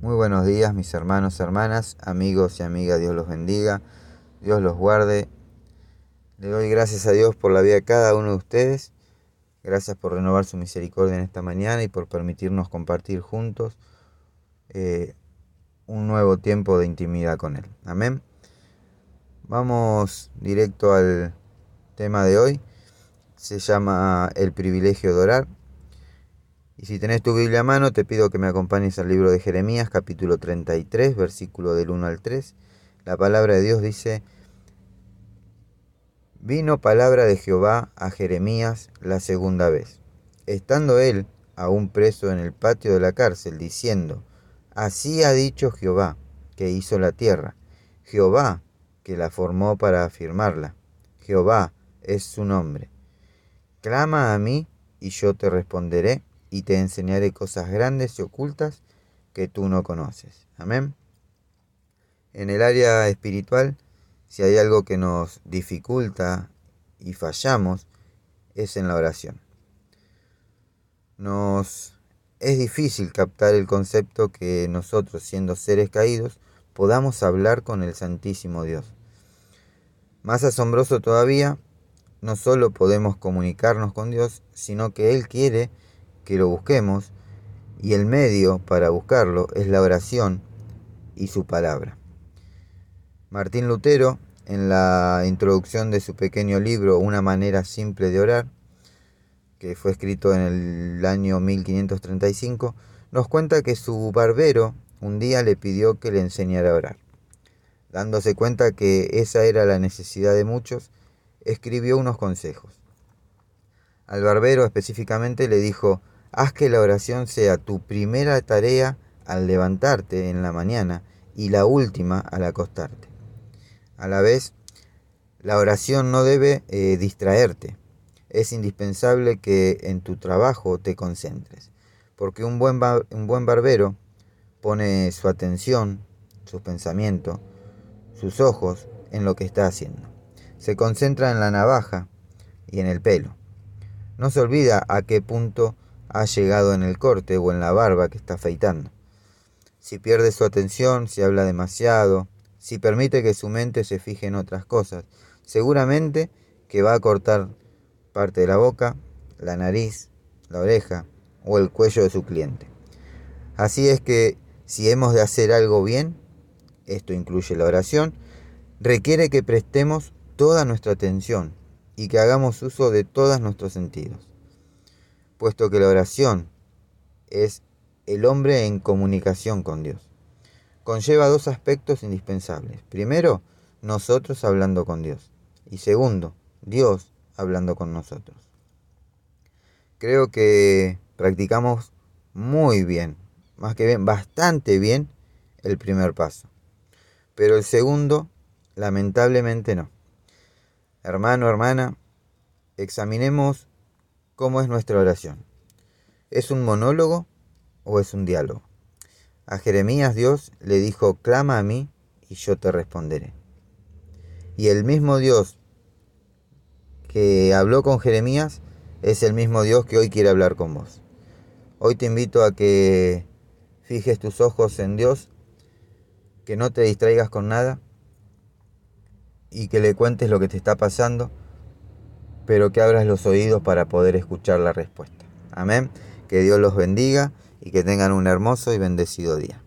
Muy buenos días mis hermanos, hermanas, amigos y amigas, Dios los bendiga, Dios los guarde. Le doy gracias a Dios por la vida de cada uno de ustedes. Gracias por renovar su misericordia en esta mañana y por permitirnos compartir juntos eh, un nuevo tiempo de intimidad con Él. Amén. Vamos directo al tema de hoy. Se llama el privilegio de orar. Y si tenés tu Biblia a mano, te pido que me acompañes al libro de Jeremías, capítulo 33, versículo del 1 al 3. La palabra de Dios dice, Vino palabra de Jehová a Jeremías la segunda vez, estando él aún preso en el patio de la cárcel, diciendo, Así ha dicho Jehová, que hizo la tierra, Jehová, que la formó para afirmarla, Jehová es su nombre. Clama a mí, y yo te responderé y te enseñaré cosas grandes y ocultas que tú no conoces. Amén. En el área espiritual, si hay algo que nos dificulta y fallamos, es en la oración. Nos es difícil captar el concepto que nosotros, siendo seres caídos, podamos hablar con el Santísimo Dios. Más asombroso todavía, no solo podemos comunicarnos con Dios, sino que Él quiere que lo busquemos y el medio para buscarlo es la oración y su palabra. Martín Lutero, en la introducción de su pequeño libro Una manera simple de orar, que fue escrito en el año 1535, nos cuenta que su barbero un día le pidió que le enseñara a orar. Dándose cuenta que esa era la necesidad de muchos, escribió unos consejos. Al barbero específicamente le dijo, Haz que la oración sea tu primera tarea al levantarte en la mañana y la última al acostarte. A la vez, la oración no debe eh, distraerte. Es indispensable que en tu trabajo te concentres, porque un buen, un buen barbero pone su atención, su pensamiento, sus ojos en lo que está haciendo. Se concentra en la navaja y en el pelo. No se olvida a qué punto ha llegado en el corte o en la barba que está afeitando. Si pierde su atención, si habla demasiado, si permite que su mente se fije en otras cosas, seguramente que va a cortar parte de la boca, la nariz, la oreja o el cuello de su cliente. Así es que si hemos de hacer algo bien, esto incluye la oración, requiere que prestemos toda nuestra atención y que hagamos uso de todos nuestros sentidos puesto que la oración es el hombre en comunicación con Dios. Conlleva dos aspectos indispensables. Primero, nosotros hablando con Dios. Y segundo, Dios hablando con nosotros. Creo que practicamos muy bien, más que bien, bastante bien el primer paso. Pero el segundo, lamentablemente no. Hermano, hermana, examinemos ¿Cómo es nuestra oración? ¿Es un monólogo o es un diálogo? A Jeremías Dios le dijo, clama a mí y yo te responderé. Y el mismo Dios que habló con Jeremías es el mismo Dios que hoy quiere hablar con vos. Hoy te invito a que fijes tus ojos en Dios, que no te distraigas con nada y que le cuentes lo que te está pasando pero que abras los oídos para poder escuchar la respuesta. Amén. Que Dios los bendiga y que tengan un hermoso y bendecido día.